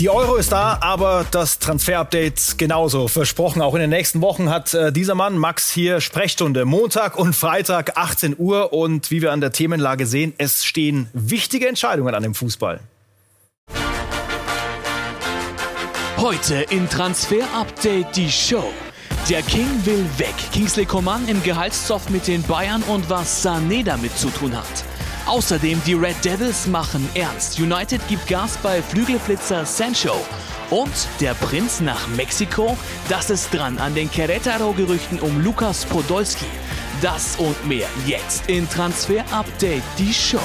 Die Euro ist da, aber das Transfer-Update genauso. Versprochen, auch in den nächsten Wochen hat äh, dieser Mann, Max, hier Sprechstunde. Montag und Freitag 18 Uhr. Und wie wir an der Themenlage sehen, es stehen wichtige Entscheidungen an dem Fußball. Heute in Transfer Update die Show. Der King will weg. Kingsley Coman im Gehaltszoff mit den Bayern und was Sané damit zu tun hat. Außerdem die Red Devils machen ernst. United gibt Gas bei Flügelflitzer Sancho. Und der Prinz nach Mexiko? Das ist dran an den Querétaro-Gerüchten um Lukas Podolski. Das und mehr jetzt in Transfer Update, die Show.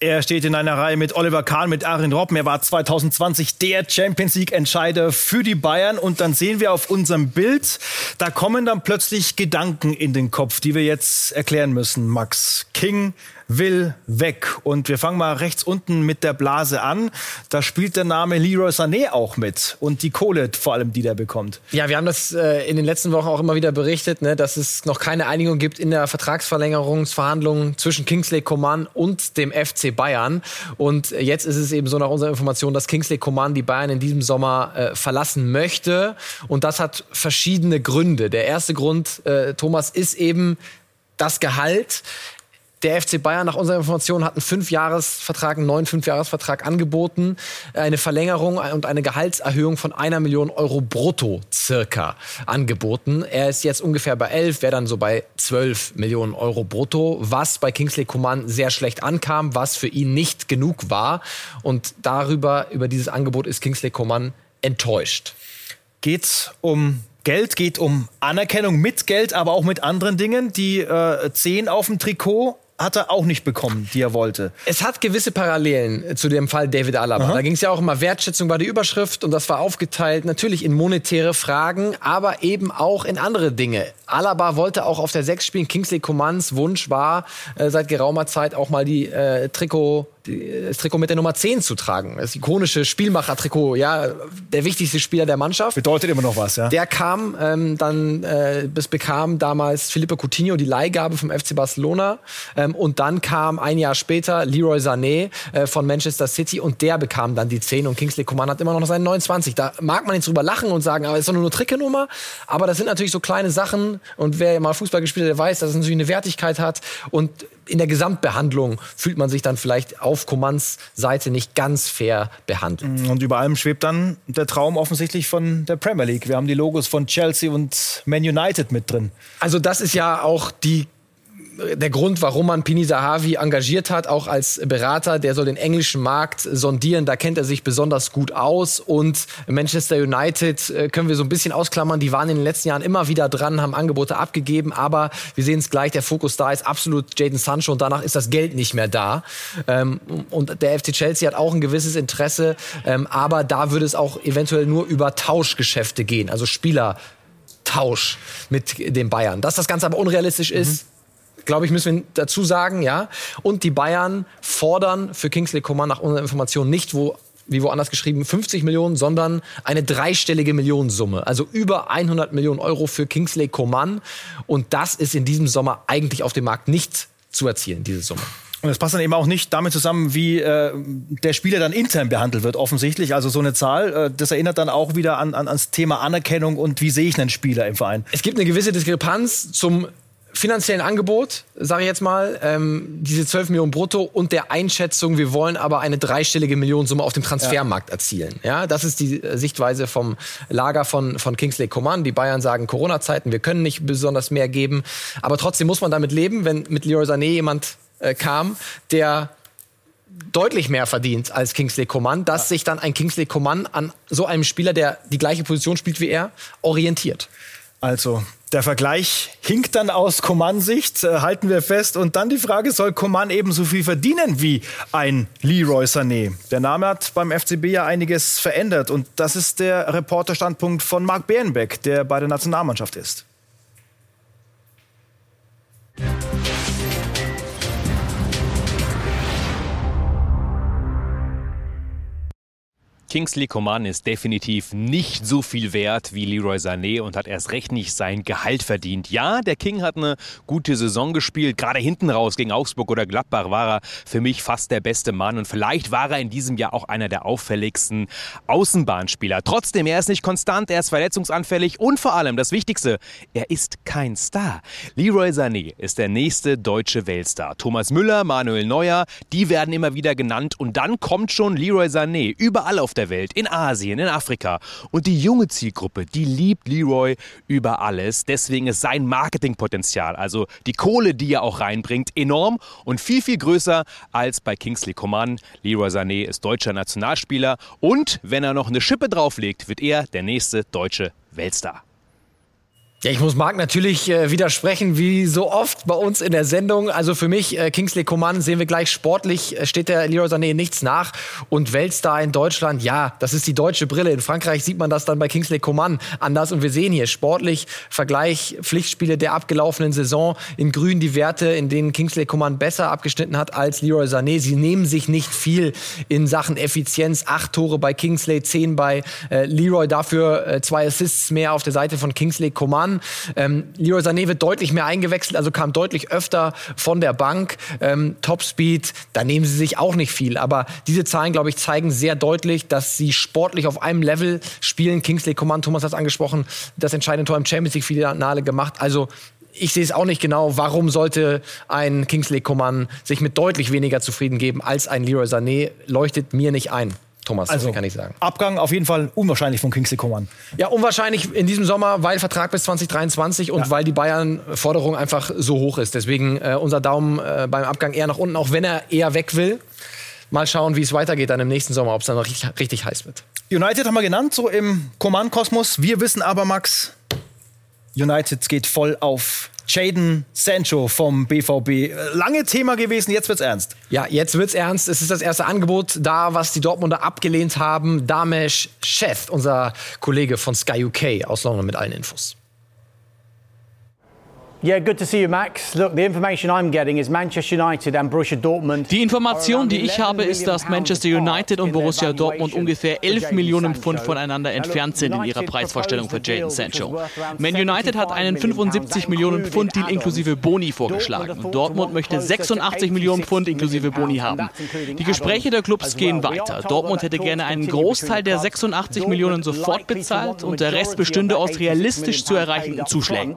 Er steht in einer Reihe mit Oliver Kahn, mit Arin Robben. Er war 2020 der Champions League Entscheider für die Bayern. Und dann sehen wir auf unserem Bild, da kommen dann plötzlich Gedanken in den Kopf, die wir jetzt erklären müssen. Max King will weg. Und wir fangen mal rechts unten mit der Blase an. Da spielt der Name Leroy Sané auch mit und die Kohle vor allem, die der bekommt. Ja, wir haben das äh, in den letzten Wochen auch immer wieder berichtet, ne, dass es noch keine Einigung gibt in der Vertragsverlängerungsverhandlung zwischen Kingsley Coman und dem FC Bayern. Und jetzt ist es eben so nach unserer Information, dass Kingsley Coman die Bayern in diesem Sommer äh, verlassen möchte. Und das hat verschiedene Gründe. Der erste Grund, äh, Thomas, ist eben das Gehalt. Der FC Bayern nach unserer Information hat einen Fünfjahresvertrag, einen neuen Fünfjahresvertrag angeboten, eine Verlängerung und eine Gehaltserhöhung von einer Million Euro brutto circa angeboten. Er ist jetzt ungefähr bei elf, wäre dann so bei zwölf Millionen Euro brutto, was bei Kingsley Coman sehr schlecht ankam, was für ihn nicht genug war. Und darüber, über dieses Angebot ist Kingsley Coman enttäuscht. Geht's um Geld, geht um Anerkennung mit Geld, aber auch mit anderen Dingen. Die äh, 10 auf dem Trikot hat er auch nicht bekommen, die er wollte. Es hat gewisse Parallelen zu dem Fall David Alaba. Aha. Da ging es ja auch immer Wertschätzung war die Überschrift und das war aufgeteilt natürlich in monetäre Fragen, aber eben auch in andere Dinge. Alaba wollte auch auf der Sechs spielen. Kingsley Commands Wunsch war äh, seit geraumer Zeit auch mal die äh, Trikot das Trikot mit der Nummer 10 zu tragen. Das ikonische Spielmacher-Trikot, ja, der wichtigste Spieler der Mannschaft. Bedeutet immer noch was, ja. Der kam ähm, dann, äh, das bekam damals Felipe Coutinho die Leihgabe vom FC Barcelona ähm, und dann kam ein Jahr später Leroy Sané äh, von Manchester City und der bekam dann die 10 und Kingsley Coman hat immer noch seinen 29. Da mag man jetzt drüber lachen und sagen, aber es ist doch nur eine Trikotnummer, aber das sind natürlich so kleine Sachen und wer mal Fußball gespielt hat, der weiß, dass es natürlich eine Wertigkeit hat und in der Gesamtbehandlung fühlt man sich dann vielleicht auf Commands Seite nicht ganz fair behandelt. Und über allem schwebt dann der Traum offensichtlich von der Premier League. Wir haben die Logos von Chelsea und Man United mit drin. Also das ist ja auch die der Grund, warum man Pini Zahavi engagiert hat, auch als Berater, der soll den englischen Markt sondieren. Da kennt er sich besonders gut aus. Und Manchester United äh, können wir so ein bisschen ausklammern. Die waren in den letzten Jahren immer wieder dran, haben Angebote abgegeben. Aber wir sehen es gleich, der Fokus da ist absolut Jaden Sancho und danach ist das Geld nicht mehr da. Ähm, und der FC Chelsea hat auch ein gewisses Interesse. Ähm, aber da würde es auch eventuell nur über Tauschgeschäfte gehen, also Spielertausch mit den Bayern. Dass das Ganze aber unrealistisch ist, mhm glaube ich, müssen wir dazu sagen, ja. Und die Bayern fordern für Kingsley Coman nach unserer Information nicht, wo wie woanders geschrieben, 50 Millionen, sondern eine dreistellige Millionensumme. Also über 100 Millionen Euro für Kingsley Coman. Und das ist in diesem Sommer eigentlich auf dem Markt nicht zu erzielen, diese Summe. Und das passt dann eben auch nicht damit zusammen, wie äh, der Spieler dann intern behandelt wird, offensichtlich. Also so eine Zahl, äh, das erinnert dann auch wieder an, an, ans Thema Anerkennung und wie sehe ich einen Spieler im Verein. Es gibt eine gewisse Diskrepanz zum finanziellen Angebot, sage ich jetzt mal, ähm, diese 12 Millionen brutto und der Einschätzung, wir wollen aber eine dreistellige Millionensumme auf dem Transfermarkt ja. erzielen. Ja, das ist die äh, Sichtweise vom Lager von, von Kingsley Coman. Die Bayern sagen Corona-Zeiten, wir können nicht besonders mehr geben. Aber trotzdem muss man damit leben, wenn mit Leroy Sané jemand äh, kam, der deutlich mehr verdient als Kingsley Coman, dass ja. sich dann ein Kingsley Coman an so einem Spieler, der die gleiche Position spielt wie er, orientiert. Also der Vergleich hinkt dann aus Coman-Sicht, äh, halten wir fest. Und dann die Frage, soll Coman ebenso viel verdienen wie ein Leroy Sané? Der Name hat beim FCB ja einiges verändert. Und das ist der Reporterstandpunkt von Marc Bärenbeck, der bei der Nationalmannschaft ist. Kingsley Coman ist definitiv nicht so viel wert wie Leroy Sané und hat erst recht nicht sein Gehalt verdient. Ja, der King hat eine gute Saison gespielt. Gerade hinten raus gegen Augsburg oder Gladbach war er für mich fast der beste Mann und vielleicht war er in diesem Jahr auch einer der auffälligsten Außenbahnspieler. Trotzdem, er ist nicht konstant, er ist verletzungsanfällig und vor allem das Wichtigste, er ist kein Star. Leroy Sané ist der nächste deutsche Weltstar. Thomas Müller, Manuel Neuer, die werden immer wieder genannt und dann kommt schon Leroy Sané überall auf der Welt, in Asien, in Afrika. Und die junge Zielgruppe, die liebt Leroy über alles. Deswegen ist sein Marketingpotenzial, also die Kohle, die er auch reinbringt, enorm und viel, viel größer als bei Kingsley Coman. Leroy Sané ist deutscher Nationalspieler und wenn er noch eine Schippe drauflegt, wird er der nächste deutsche Weltstar. Ja, ich muss Marc natürlich äh, widersprechen, wie so oft bei uns in der Sendung. Also für mich, äh, Kingsley Coman, sehen wir gleich sportlich, äh, steht der Leroy Sané nichts nach. Und Weltstar in Deutschland, ja, das ist die deutsche Brille. In Frankreich sieht man das dann bei Kingsley Coman anders. Und wir sehen hier sportlich, Vergleich, Pflichtspiele der abgelaufenen Saison, in grün die Werte, in denen Kingsley Coman besser abgeschnitten hat als Leroy Sané. Sie nehmen sich nicht viel in Sachen Effizienz. Acht Tore bei Kingsley, zehn bei äh, Leroy, dafür äh, zwei Assists mehr auf der Seite von Kingsley Coman an. Ähm, Leroy Sané wird deutlich mehr eingewechselt, also kam deutlich öfter von der Bank. Ähm, Topspeed, da nehmen sie sich auch nicht viel. Aber diese Zahlen, glaube ich, zeigen sehr deutlich, dass sie sportlich auf einem Level spielen. Kingsley Coman, Thomas hat es angesprochen, das entscheidende Tor im Champions League-Finale gemacht. Also ich sehe es auch nicht genau, warum sollte ein Kingsley Coman sich mit deutlich weniger zufrieden geben als ein Leroy Sané, leuchtet mir nicht ein. Thomas, also, so kann ich sagen. Abgang auf jeden Fall unwahrscheinlich von Kingsley Coman. Ja, unwahrscheinlich in diesem Sommer, weil Vertrag bis 2023 und ja. weil die Bayern-Forderung einfach so hoch ist. Deswegen äh, unser Daumen äh, beim Abgang eher nach unten, auch wenn er eher weg will. Mal schauen, wie es weitergeht dann im nächsten Sommer, ob es dann noch richtig, richtig heiß wird. United haben wir genannt, so im Coman-Kosmos. Wir wissen aber, Max, United geht voll auf Jaden Sancho vom BVB. Lange Thema gewesen, jetzt wird's ernst. Ja, jetzt wird's ernst. Es ist das erste Angebot da, was die Dortmunder abgelehnt haben. Damesh Chef, unser Kollege von Sky UK aus London mit allen Infos. Die Information, die ich habe, ist, dass Manchester United und Borussia Dortmund ungefähr 11 Millionen Pfund voneinander entfernt sind in ihrer Preisvorstellung für Jadon Sancho. Man United hat einen 75 Millionen Pfund Deal inklusive Boni vorgeschlagen und Dortmund möchte 86 Millionen Pfund inklusive Boni haben. Die Gespräche der Clubs gehen weiter. Dortmund hätte gerne einen Großteil der 86 Millionen sofort bezahlt und der Rest bestünde aus realistisch zu erreichenden Zuschlägen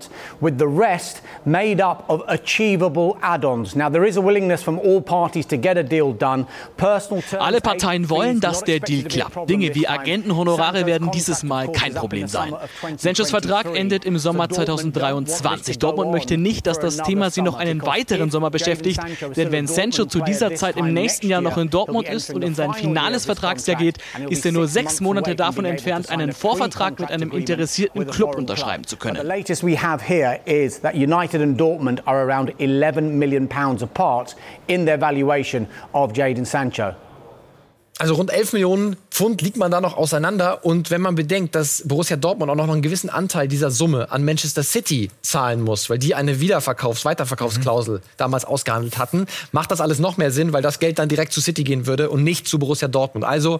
rest made up of achievable add-ons. Now there is a willingness from all parties to get a deal done. Personal Alle Parteien wollen, dass der Deal klappt. Dinge wie Agentenhonorare werden dieses Mal kein Problem sein. Sanchos Vertrag endet im Sommer 2023. Dortmund möchte nicht, dass das Thema sie noch einen weiteren Sommer beschäftigt, denn wenn Sancho zu dieser Zeit im nächsten Jahr noch in Dortmund ist und in sein finales Vertragsjahr geht, ist er nur sechs Monate davon entfernt, einen Vorvertrag mit einem interessierten Club unterschreiben zu können. United and Dortmund are around 11 million pounds apart in their valuation of Jadon Sancho. Also rund 11 Millionen Pfund liegt man da noch auseinander. Und wenn man bedenkt, dass Borussia Dortmund auch noch einen gewissen Anteil dieser Summe an Manchester City zahlen muss, weil die eine Wiederverkaufs-, Weiterverkaufsklausel mhm. damals ausgehandelt hatten, macht das alles noch mehr Sinn, weil das Geld dann direkt zu City gehen würde und nicht zu Borussia Dortmund. Also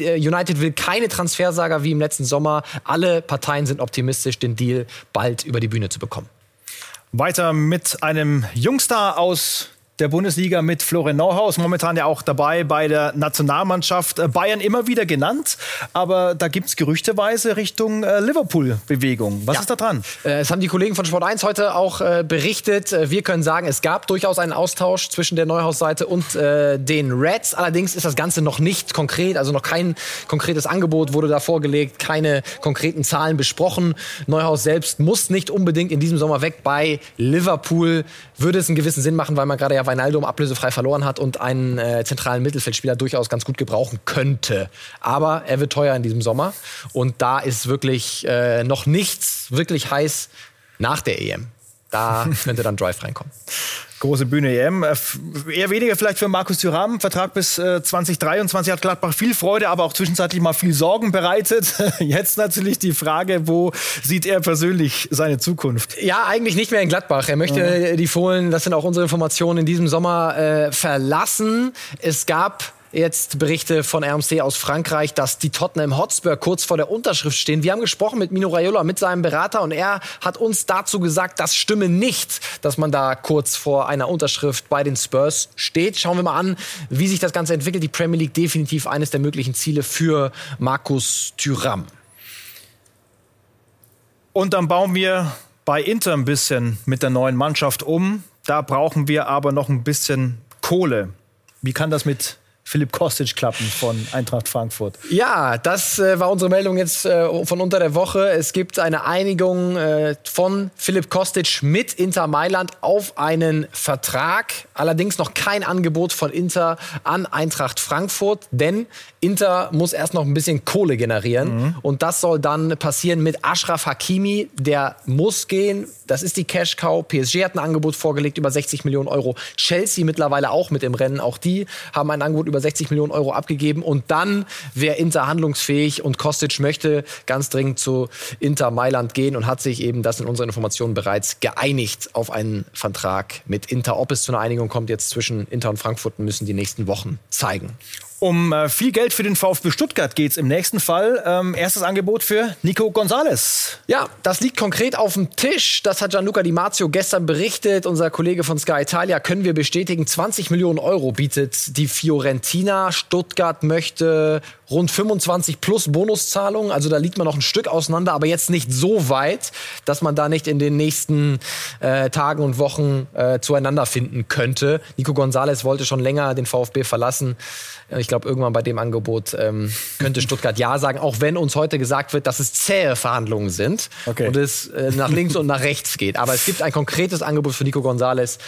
äh, United will keine Transfersager wie im letzten Sommer. Alle Parteien sind optimistisch, den Deal bald über die Bühne zu bekommen. Weiter mit einem Jungstar aus der Bundesliga mit Florian Neuhaus, momentan ja auch dabei bei der Nationalmannschaft. Äh, Bayern immer wieder genannt, aber da gibt es gerüchteweise Richtung äh, Liverpool-Bewegung. Was ja. ist da dran? Äh, es haben die Kollegen von Sport 1 heute auch äh, berichtet. Äh, wir können sagen, es gab durchaus einen Austausch zwischen der Neuhaus-Seite und äh, den Reds. Allerdings ist das Ganze noch nicht konkret, also noch kein konkretes Angebot wurde da vorgelegt, keine konkreten Zahlen besprochen. Neuhaus selbst muss nicht unbedingt in diesem Sommer weg. Bei Liverpool würde es einen gewissen Sinn machen, weil man gerade ja Weinaldum ablösefrei verloren hat und einen äh, zentralen Mittelfeldspieler durchaus ganz gut gebrauchen könnte. Aber er wird teuer in diesem Sommer und da ist wirklich äh, noch nichts wirklich heiß nach der EM. Da könnte dann Drive reinkommen. Große Bühne EM. Äh, eher weniger vielleicht für Markus Thuram. Vertrag bis äh, 2023 hat Gladbach viel Freude, aber auch zwischenzeitlich mal viel Sorgen bereitet. Jetzt natürlich die Frage, wo sieht er persönlich seine Zukunft? Ja, eigentlich nicht mehr in Gladbach. Er möchte ja. die Fohlen, das sind auch unsere Informationen, in diesem Sommer äh, verlassen. Es gab jetzt Berichte von RMC aus Frankreich, dass die Tottenham Hotspur kurz vor der Unterschrift stehen. Wir haben gesprochen mit Mino Raiola, mit seinem Berater, und er hat uns dazu gesagt, das stimme nicht, dass man da kurz vor einer Unterschrift bei den Spurs steht. Schauen wir mal an, wie sich das Ganze entwickelt. Die Premier League definitiv eines der möglichen Ziele für Markus Thüram. Und dann bauen wir bei Inter ein bisschen mit der neuen Mannschaft um. Da brauchen wir aber noch ein bisschen Kohle. Wie kann das mit Philipp Kostic klappen von Eintracht Frankfurt. Ja, das äh, war unsere Meldung jetzt äh, von unter der Woche. Es gibt eine Einigung äh, von Philipp Kostic mit Inter Mailand auf einen Vertrag. Allerdings noch kein Angebot von Inter an Eintracht Frankfurt, denn Inter muss erst noch ein bisschen Kohle generieren. Mhm. Und das soll dann passieren mit Ashraf Hakimi. Der muss gehen. Das ist die Cash Cow. PSG hat ein Angebot vorgelegt über 60 Millionen Euro. Chelsea mittlerweile auch mit im Rennen. Auch die haben ein Angebot über über 60 Millionen Euro abgegeben. Und dann wäre Inter handlungsfähig und Kostic möchte ganz dringend zu Inter Mailand gehen und hat sich eben, das in unseren Informationen bereits, geeinigt auf einen Vertrag mit Inter. Ob es zu einer Einigung kommt jetzt zwischen Inter und Frankfurt, müssen die nächsten Wochen zeigen. Um äh, viel Geld für den VfB Stuttgart geht es im nächsten Fall. Ähm, erstes Angebot für Nico Gonzalez. Ja, das liegt konkret auf dem Tisch. Das hat Gianluca Di Marzio gestern berichtet. Unser Kollege von Sky Italia können wir bestätigen. 20 Millionen Euro bietet die Fiorentina. Stuttgart möchte rund 25 plus Bonuszahlungen. Also da liegt man noch ein Stück auseinander, aber jetzt nicht so weit, dass man da nicht in den nächsten äh, Tagen und Wochen äh, zueinander finden könnte. Nico Gonzalez wollte schon länger den VfB verlassen. Ich glaube, irgendwann bei dem Angebot ähm, könnte Stuttgart Ja sagen, auch wenn uns heute gesagt wird, dass es zähe Verhandlungen sind okay. und es äh, nach links und nach rechts geht. Aber es gibt ein konkretes Angebot für Nico González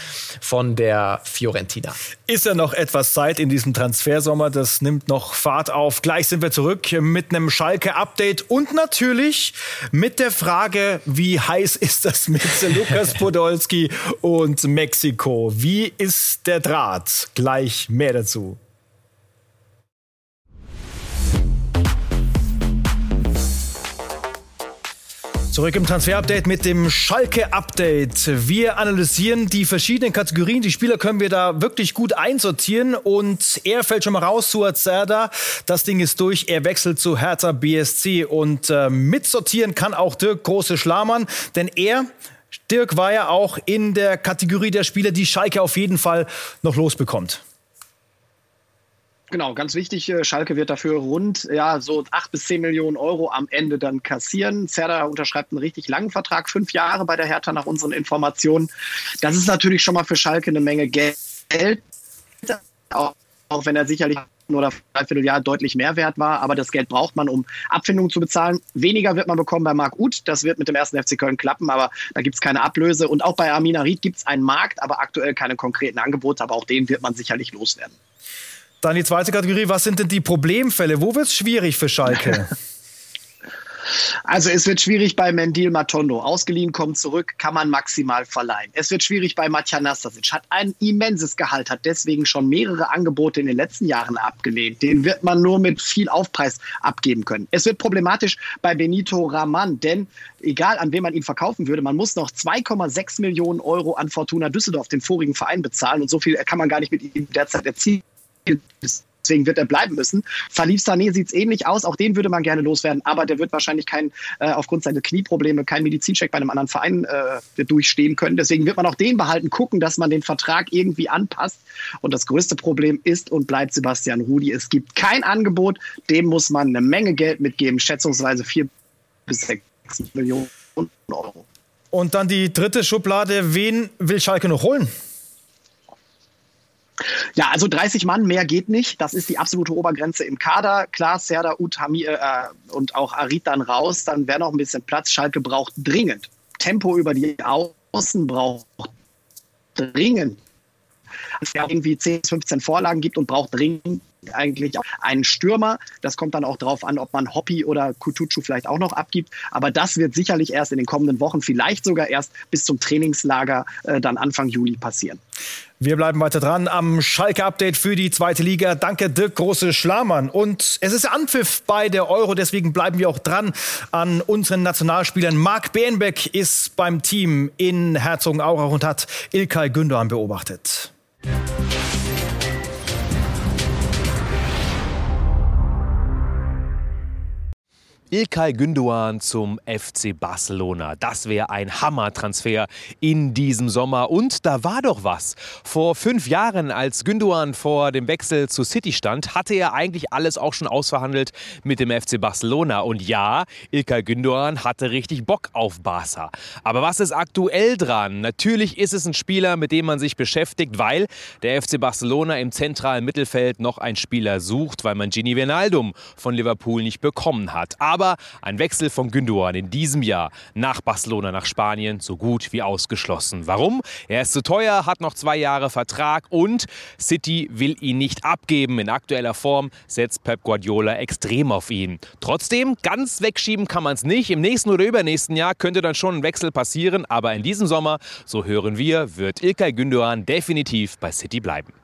von der Fiorentina. Ist ja noch etwas Zeit in diesem Transfersommer, das nimmt noch Fahrt auf. Gleich sind wir zurück mit einem Schalke-Update und natürlich mit der Frage, wie heiß ist das mit Lukas Podolski und Mexiko? Wie ist der Draht? Gleich mehr dazu. Zurück im Transfer-Update mit dem Schalke-Update. Wir analysieren die verschiedenen Kategorien. Die Spieler können wir da wirklich gut einsortieren. Und er fällt schon mal raus, Suat Serda. Das Ding ist durch. Er wechselt zu Hertha BSC. Und äh, mitsortieren kann auch Dirk Große Schlamann. Denn er Dirk war ja auch in der Kategorie der Spieler, die Schalke auf jeden Fall noch losbekommt. Genau, ganz wichtig, äh, Schalke wird dafür rund ja, so acht bis zehn Millionen Euro am Ende dann kassieren. Zerda unterschreibt einen richtig langen Vertrag, fünf Jahre bei der Hertha nach unseren Informationen. Das ist natürlich schon mal für Schalke eine Menge Geld, auch, auch wenn er sicherlich oder dreiviertel Jahr deutlich mehr wert war. Aber das Geld braucht man, um Abfindungen zu bezahlen. Weniger wird man bekommen bei Marc Uth. Das wird mit dem ersten FC Köln klappen, aber da gibt es keine Ablöse. Und auch bei Amina Ried gibt es einen Markt, aber aktuell keine konkreten Angebote. Aber auch den wird man sicherlich loswerden. Dann die zweite Kategorie, was sind denn die Problemfälle? Wo wird es schwierig für Schalke? Also es wird schwierig bei Mendil Matondo. Ausgeliehen, kommt zurück, kann man maximal verleihen. Es wird schwierig bei Matja Nastasic. Hat ein immenses Gehalt, hat deswegen schon mehrere Angebote in den letzten Jahren abgelehnt. Den wird man nur mit viel Aufpreis abgeben können. Es wird problematisch bei Benito Raman, denn egal an wen man ihn verkaufen würde, man muss noch 2,6 Millionen Euro an Fortuna Düsseldorf, den vorigen Verein, bezahlen. Und so viel kann man gar nicht mit ihm derzeit erzielen. Deswegen wird er bleiben müssen. Salif Sané sieht es ähnlich aus. Auch den würde man gerne loswerden. Aber der wird wahrscheinlich kein, äh, aufgrund seiner Knieprobleme keinen Medizincheck bei einem anderen Verein äh, durchstehen können. Deswegen wird man auch den behalten, gucken, dass man den Vertrag irgendwie anpasst. Und das größte Problem ist und bleibt Sebastian Rudi. Es gibt kein Angebot. Dem muss man eine Menge Geld mitgeben. Schätzungsweise vier bis sechs Millionen Euro. Und dann die dritte Schublade. Wen will Schalke noch holen? Ja, also 30 Mann, mehr geht nicht. Das ist die absolute Obergrenze im Kader. Klar, Serda, Utami äh, und auch Arid dann raus. Dann wäre noch ein bisschen Platz. Schalke braucht dringend. Tempo über die Außen braucht dringend. Es ja irgendwie 10, 15 Vorlagen gibt und braucht dringend eigentlich einen Stürmer. Das kommt dann auch darauf an, ob man Hoppy oder Kutucu vielleicht auch noch abgibt. Aber das wird sicherlich erst in den kommenden Wochen, vielleicht sogar erst bis zum Trainingslager äh, dann Anfang Juli passieren. Wir bleiben weiter dran am Schalke-Update für die zweite Liga. Danke, Dirk Große Schlamann. Und es ist Anpfiff bei der Euro, deswegen bleiben wir auch dran an unseren Nationalspielern. Marc Bernbeck ist beim Team in Herzogenaurach und hat Ilkay Gündoğan beobachtet. Ilkay Gündoğan zum FC Barcelona. Das wäre ein Hammertransfer in diesem Sommer. Und da war doch was. Vor fünf Jahren, als Gündoğan vor dem Wechsel zu City stand, hatte er eigentlich alles auch schon ausverhandelt mit dem FC Barcelona. Und ja, Ilkay Gündoğan hatte richtig Bock auf Barca. Aber was ist aktuell dran? Natürlich ist es ein Spieler, mit dem man sich beschäftigt, weil der FC Barcelona im zentralen Mittelfeld noch einen Spieler sucht, weil man Gini Wijnaldum von Liverpool nicht bekommen hat. Aber aber ein Wechsel von Gündogan in diesem Jahr nach Barcelona, nach Spanien, so gut wie ausgeschlossen. Warum? Er ist zu teuer, hat noch zwei Jahre Vertrag und City will ihn nicht abgeben. In aktueller Form setzt Pep Guardiola extrem auf ihn. Trotzdem, ganz wegschieben kann man es nicht. Im nächsten oder übernächsten Jahr könnte dann schon ein Wechsel passieren. Aber in diesem Sommer, so hören wir, wird Ilkay Gündogan definitiv bei City bleiben.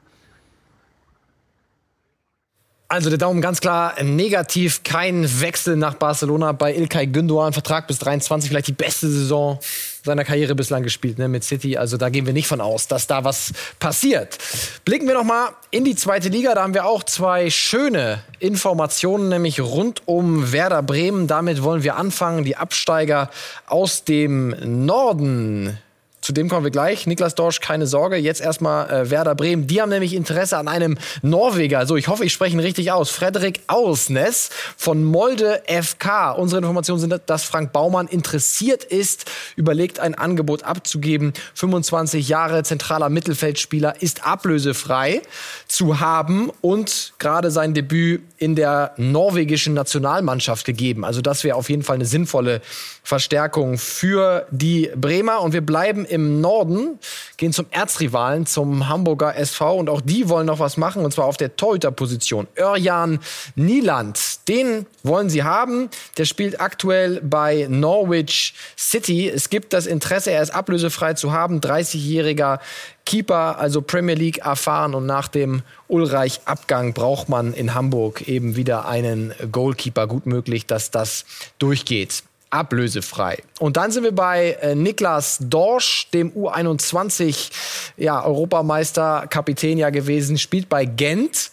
Also der Daumen ganz klar negativ, kein Wechsel nach Barcelona bei Ilkay Gündoğan, Vertrag bis 23, vielleicht die beste Saison seiner Karriere bislang gespielt ne, mit City. Also da gehen wir nicht von aus, dass da was passiert. Blicken wir noch mal in die zweite Liga. Da haben wir auch zwei schöne Informationen, nämlich rund um Werder Bremen. Damit wollen wir anfangen. Die Absteiger aus dem Norden zu dem kommen wir gleich. Niklas Dorsch, keine Sorge. Jetzt erstmal äh, Werder Bremen. Die haben nämlich Interesse an einem Norweger. So, ich hoffe, ich spreche ihn richtig aus. Frederik Ausnes von Molde FK. Unsere Informationen sind, dass Frank Baumann interessiert ist, überlegt, ein Angebot abzugeben. 25 Jahre zentraler Mittelfeldspieler ist ablösefrei zu haben und gerade sein Debüt in der norwegischen Nationalmannschaft gegeben. Also das wäre auf jeden Fall eine sinnvolle Verstärkung für die Bremer. Und wir bleiben im Norden, gehen zum Erzrivalen, zum Hamburger SV. Und auch die wollen noch was machen, und zwar auf der Torhüterposition. Örjan Nieland, den wollen sie haben. Der spielt aktuell bei Norwich City. Es gibt das Interesse, er ist ablösefrei zu haben. 30-jähriger Keeper, also Premier League erfahren. Und nach dem Ulreich-Abgang braucht man in Hamburg eben wieder einen Goalkeeper. Gut möglich, dass das durchgeht ablösefrei. Und dann sind wir bei äh, Niklas Dorsch, dem U21 ja, Europameister, Kapitän ja gewesen, spielt bei Gent.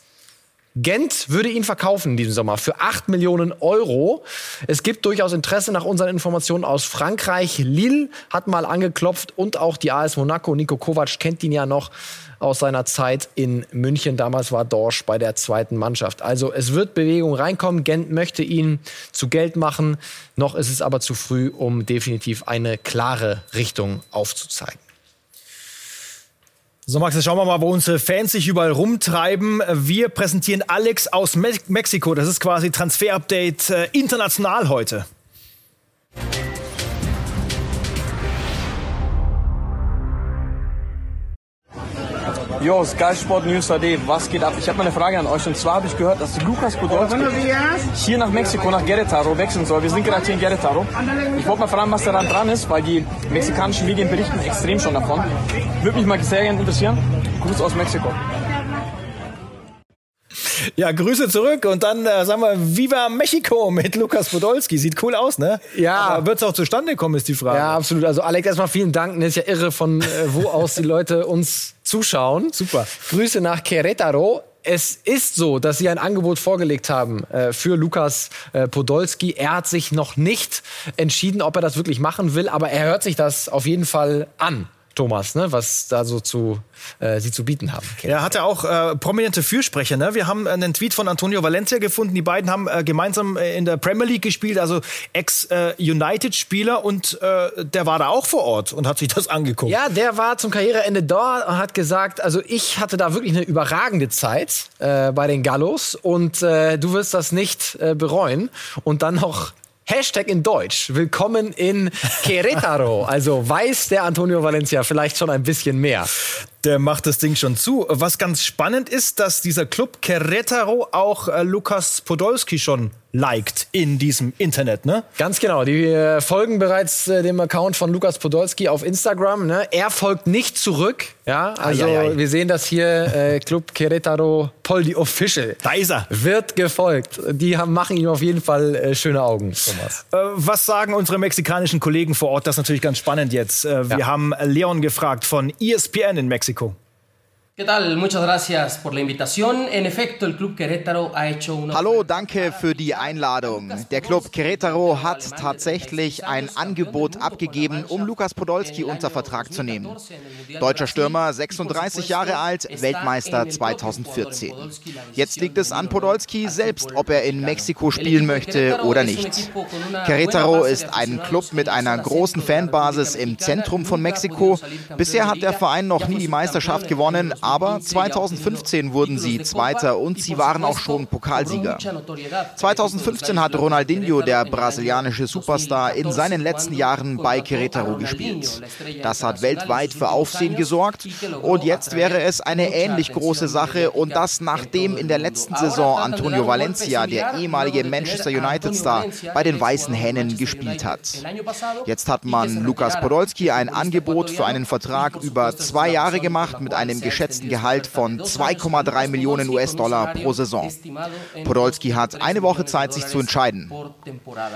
Gent würde ihn verkaufen in diesem Sommer für 8 Millionen Euro. Es gibt durchaus Interesse nach unseren Informationen aus Frankreich. Lille hat mal angeklopft und auch die AS Monaco. Nico Kovac kennt ihn ja noch aus seiner Zeit in München. Damals war Dorsch bei der zweiten Mannschaft. Also es wird Bewegung reinkommen. Gent möchte ihn zu Geld machen. Noch ist es aber zu früh, um definitiv eine klare Richtung aufzuzeigen. So, Max, jetzt schauen wir mal, wo unsere Fans sich überall rumtreiben. Wir präsentieren Alex aus Me Mexiko. Das ist quasi Transfer-Update äh, international heute. Jo, Sky Sport News AD, was geht ab? Ich habe mal eine Frage an euch und zwar habe ich gehört, dass Lukas Podolski hier nach Mexiko, nach Querétaro wechseln soll. Wir sind gerade hier in Querétaro. Ich wollte mal fragen, was daran dran ist, weil die mexikanischen Medien berichten extrem schon davon. Würde mich mal sehr gerne interessieren. Gruß aus Mexiko. Ja, Grüße zurück und dann äh, sagen wir Viva Mexico mit Lukas Podolski. Sieht cool aus, ne? Ja. Wird es auch zustande kommen, ist die Frage. Ja, absolut. Also Alex, erstmal vielen Dank. Das ist ja irre, von äh, wo aus die Leute uns zuschauen. Super. Grüße nach Querétaro. Es ist so, dass sie ein Angebot vorgelegt haben äh, für Lukas äh, Podolski. Er hat sich noch nicht entschieden, ob er das wirklich machen will, aber er hört sich das auf jeden Fall an. Thomas, ne, was da so zu äh, sie zu bieten haben. Okay. Hatte auch äh, prominente Fürsprecher. Ne? Wir haben einen Tweet von Antonio Valencia gefunden. Die beiden haben äh, gemeinsam äh, in der Premier League gespielt, also Ex-United-Spieler äh, und äh, der war da auch vor Ort und hat sich das angeguckt. Ja, der war zum Karriereende da und hat gesagt, also ich hatte da wirklich eine überragende Zeit bei den Gallos und du wirst das nicht bereuen. Und dann noch Hashtag in Deutsch. Willkommen in Querétaro. Also weiß der Antonio Valencia vielleicht schon ein bisschen mehr. Der macht das Ding schon zu. Was ganz spannend ist, dass dieser Club Querétaro auch äh, Lukas Podolski schon liked in diesem Internet, ne? Ganz genau. Die äh, folgen bereits äh, dem Account von Lukas Podolski auf Instagram. Ne? Er folgt nicht zurück. Ja, also ai, ai, ai. wir sehen das hier äh, Club Querétaro Poldi Official. Da ist er. Wird gefolgt. Die haben, machen ihm auf jeden Fall äh, schöne Augen, Thomas. Äh, was sagen unsere mexikanischen Kollegen vor Ort? Das ist natürlich ganz spannend jetzt. Äh, wir ja. haben Leon gefragt von ESPN in Mexiko. Cool. Hallo, danke für die Einladung. Der Club Querétaro hat tatsächlich ein Angebot abgegeben, um Lukas Podolski unter Vertrag zu nehmen. Deutscher Stürmer, 36 Jahre alt, Weltmeister 2014. Jetzt liegt es an Podolski selbst, ob er in Mexiko spielen möchte oder nicht. Querétaro ist ein Club mit einer großen Fanbasis im Zentrum von Mexiko. Bisher hat der Verein noch nie die Meisterschaft gewonnen, aber 2015 wurden sie Zweiter und sie waren auch schon Pokalsieger. 2015 hat Ronaldinho, der brasilianische Superstar, in seinen letzten Jahren bei Querétaro gespielt. Das hat weltweit für Aufsehen gesorgt und jetzt wäre es eine ähnlich große Sache und das nachdem in der letzten Saison Antonio Valencia, der ehemalige Manchester United-Star, bei den Weißen Hähnen gespielt hat. Jetzt hat man Lukas Podolski ein Angebot für einen Vertrag über zwei Jahre gemacht mit einem geschätzten Gehalt von 2,3 Millionen US-Dollar pro Saison. Podolski hat eine Woche Zeit, sich zu entscheiden.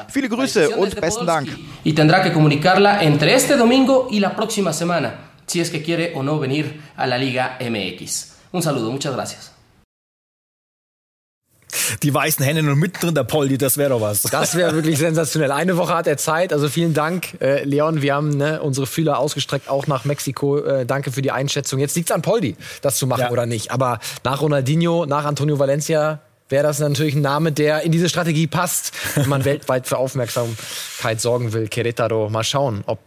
Viele Grüße und besten Dank. Y tendrá que comunicarla entre este domingo y la próxima semana, si es que quiere o no venir a la Liga MX. Un saludo, muchas gracias. Die weißen Hände und mittendrin der Poldi, das wäre doch was. Das wäre wirklich sensationell. Eine Woche hat er Zeit. Also vielen Dank, äh, Leon. Wir haben ne, unsere Fühler ausgestreckt, auch nach Mexiko. Äh, danke für die Einschätzung. Jetzt liegt es an Poldi, das zu machen ja. oder nicht. Aber nach Ronaldinho, nach Antonio Valencia wäre das natürlich ein Name, der in diese Strategie passt, wenn man weltweit für Aufmerksamkeit sorgen will. Querétaro, mal schauen, ob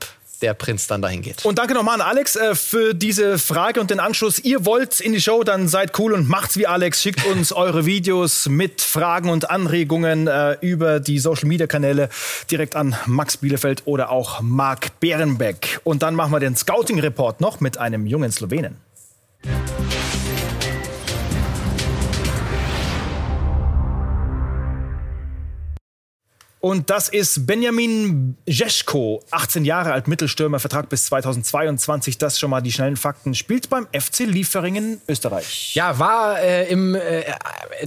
der Prinz dann dahin geht. Und danke nochmal an Alex äh, für diese Frage und den Anschluss. Ihr wollt in die Show, dann seid cool und macht's wie Alex. Schickt uns eure Videos mit Fragen und Anregungen äh, über die Social Media Kanäle direkt an Max Bielefeld oder auch Marc Bärenbeck. Und dann machen wir den Scouting Report noch mit einem jungen Slowenen. Und das ist Benjamin Jeschko, 18 Jahre alt, Mittelstürmer, Vertrag bis 2022. Das schon mal die schnellen Fakten. Spielt beim FC Lieferingen Österreich. Ja, war äh, im, äh,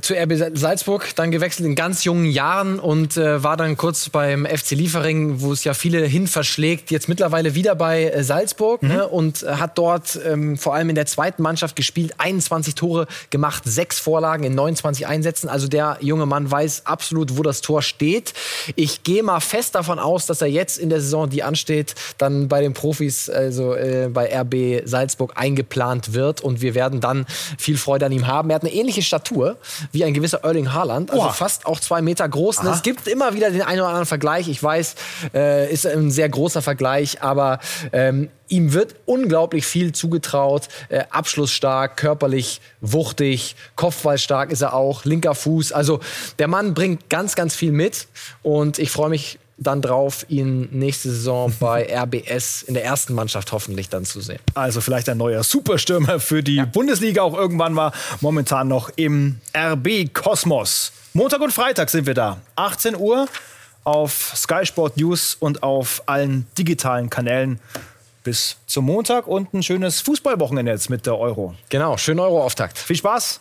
zu RB Salzburg, dann gewechselt in ganz jungen Jahren und äh, war dann kurz beim FC Lieferingen, wo es ja viele hin verschlägt. Jetzt mittlerweile wieder bei äh, Salzburg mhm. ne, und hat dort ähm, vor allem in der zweiten Mannschaft gespielt, 21 Tore gemacht, sechs Vorlagen in 29 Einsätzen. Also der junge Mann weiß absolut, wo das Tor steht. Ich gehe mal fest davon aus, dass er jetzt in der Saison, die ansteht, dann bei den Profis, also äh, bei RB Salzburg eingeplant wird und wir werden dann viel Freude an ihm haben. Er hat eine ähnliche Statur wie ein gewisser Erling Haaland, also oh. fast auch zwei Meter groß. Es gibt immer wieder den einen oder anderen Vergleich. Ich weiß, äh, ist ein sehr großer Vergleich, aber ähm, ihm wird unglaublich viel zugetraut. Äh, abschlussstark, körperlich wuchtig, kopfballstark ist er auch, linker Fuß. Also der Mann bringt ganz, ganz viel mit. Und ich freue mich dann drauf, ihn nächste Saison bei RBS in der ersten Mannschaft hoffentlich dann zu sehen. Also vielleicht ein neuer Superstürmer für die ja. Bundesliga auch irgendwann mal. Momentan noch im RB Kosmos. Montag und Freitag sind wir da. 18 Uhr auf Sky Sport News und auf allen digitalen Kanälen bis zum Montag und ein schönes Fußballwochenende jetzt mit der Euro. Genau, schönen Euro-Auftakt. Viel Spaß!